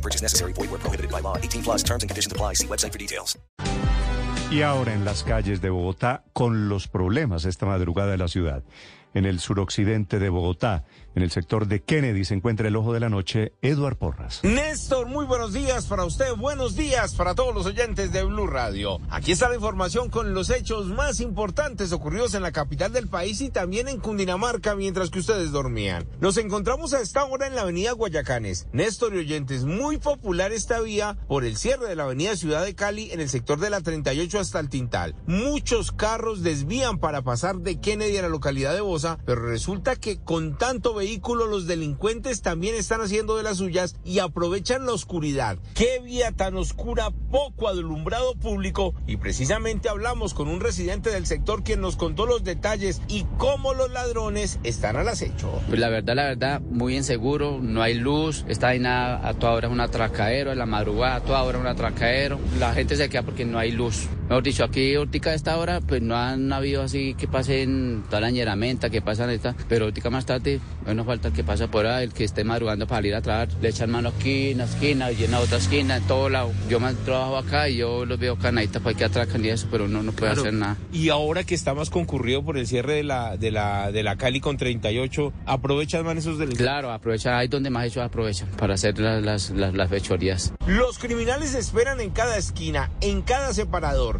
No purchase necessary. Void where prohibited by law. 18 plus terms and conditions apply. See website for details. Y ahora en las calles de Bogotá con los problemas esta madrugada de la ciudad. En el suroccidente de Bogotá, en el sector de Kennedy, se encuentra el ojo de la noche, Eduard Porras. Néstor, muy buenos días para usted, buenos días para todos los oyentes de Blue Radio. Aquí está la información con los hechos más importantes ocurridos en la capital del país y también en Cundinamarca mientras que ustedes dormían. Nos encontramos a esta hora en la avenida Guayacanes. Néstor y oyentes, muy popular esta vía por el cierre de la avenida Ciudad de Cali en el sector de la 38 hasta el Tintal. Muchos carros desvían para pasar de Kennedy a la localidad de Pero resulta que con tanto vehículo los delincuentes también están haciendo de las suyas y aprovechan la oscuridad. Qué vía tan oscura, poco alumbrado público y precisamente hablamos con un residente del sector quien nos contó los detalles y cómo los ladrones están al acecho. Pues la verdad, la verdad, muy inseguro, no hay luz, está ahí nada, a toda hora es un atracadero, en la madrugada a toda hora un atracadero, la gente se queda porque no hay luz. Mejor dicho, aquí ahorita a esta hora pues no han habido así que pasen toda la ñeramenta, que pasan esta, pero ahorita más tarde no falta el que pasa por ahí, el que esté madrugando para ir a trabajar, le echan mano aquí en la esquina, y en la otra esquina, en todo lado. Yo más trabajo acá y yo los veo canaditas para que atracan y eso, pero uno no puede hacer nada. Y ahora que está más concurrido por el cierre de la, de la, de la Cali con 38, ¿aprovechan más esos delincuentes? Claro, aprovechan, ahí donde más ellos aprovechan para hacer las, las, las, las fechorías. Los criminales esperan en cada esquina, en cada separador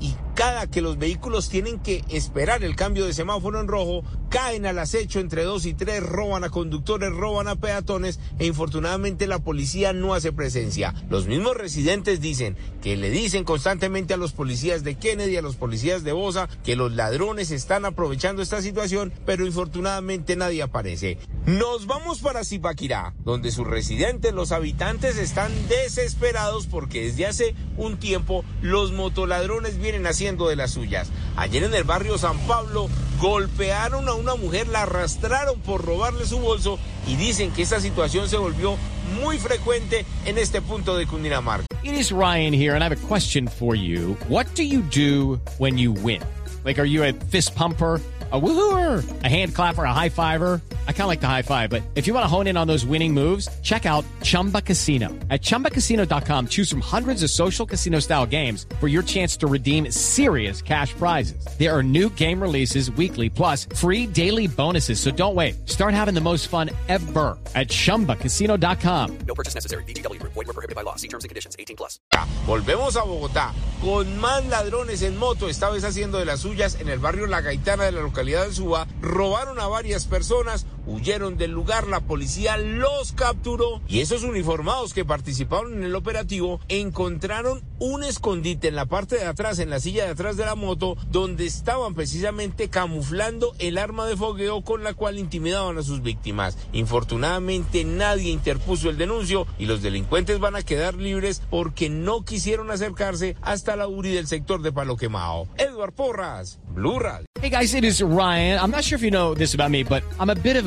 y cada que los vehículos tienen que esperar el cambio de semáforo en rojo, caen al acecho entre dos y tres, roban a conductores, roban a peatones e infortunadamente la policía no hace presencia. Los mismos residentes dicen que le dicen constantemente a los policías de Kennedy, a los policías de Bosa, que los ladrones están aprovechando esta situación, pero infortunadamente nadie aparece. Nos vamos para Zipaquirá, donde sus residentes, los habitantes, están desesperados porque desde hace un tiempo los motoladrones vienen haciendo de las suyas. Ayer en el barrio San Pablo golpearon a una mujer, la arrastraron por robarle su bolso y dicen que esta situación se volvió muy frecuente en este punto de Cundinamarca. It is Ryan here and I have a question for you. What do you do when you win? Like, are you a fist pumper? a woohooer, a hand clapper, a high fiver. I kind of like the high five, but if you want to hone in on those winning moves, check out Chumba Casino. At ChumbaCasino.com, choose from hundreds of social casino style games for your chance to redeem serious cash prizes. There are new game releases weekly, plus free daily bonuses. So don't wait. Start having the most fun ever at ChumbaCasino.com. No purchase necessary. BGW. Void were prohibited by law. See terms and conditions. 18 plus. Volvemos a Bogotá con más ladrones en moto, esta vez haciendo de las suyas en el barrio La Gaitana de la localidad de Suba. Robaron a varias personas, huyeron del lugar, la policía los capturó y esos uniformados que participaron en el operativo encontraron un escondite en la parte de atrás, en la silla de atrás de la moto, donde estaban precisamente camuflando el arma de fogueo con la cual intimidaban a sus víctimas. Infortunadamente nadie interpuso el denuncio y los delincuentes van a quedar libres porque no quisieron acercarse hasta la URI del sector de Palo Quemao. Edward Porras, Blue Radio. Hey guys, it is Ryan. I'm not sure if you know this about me, but I'm a bit of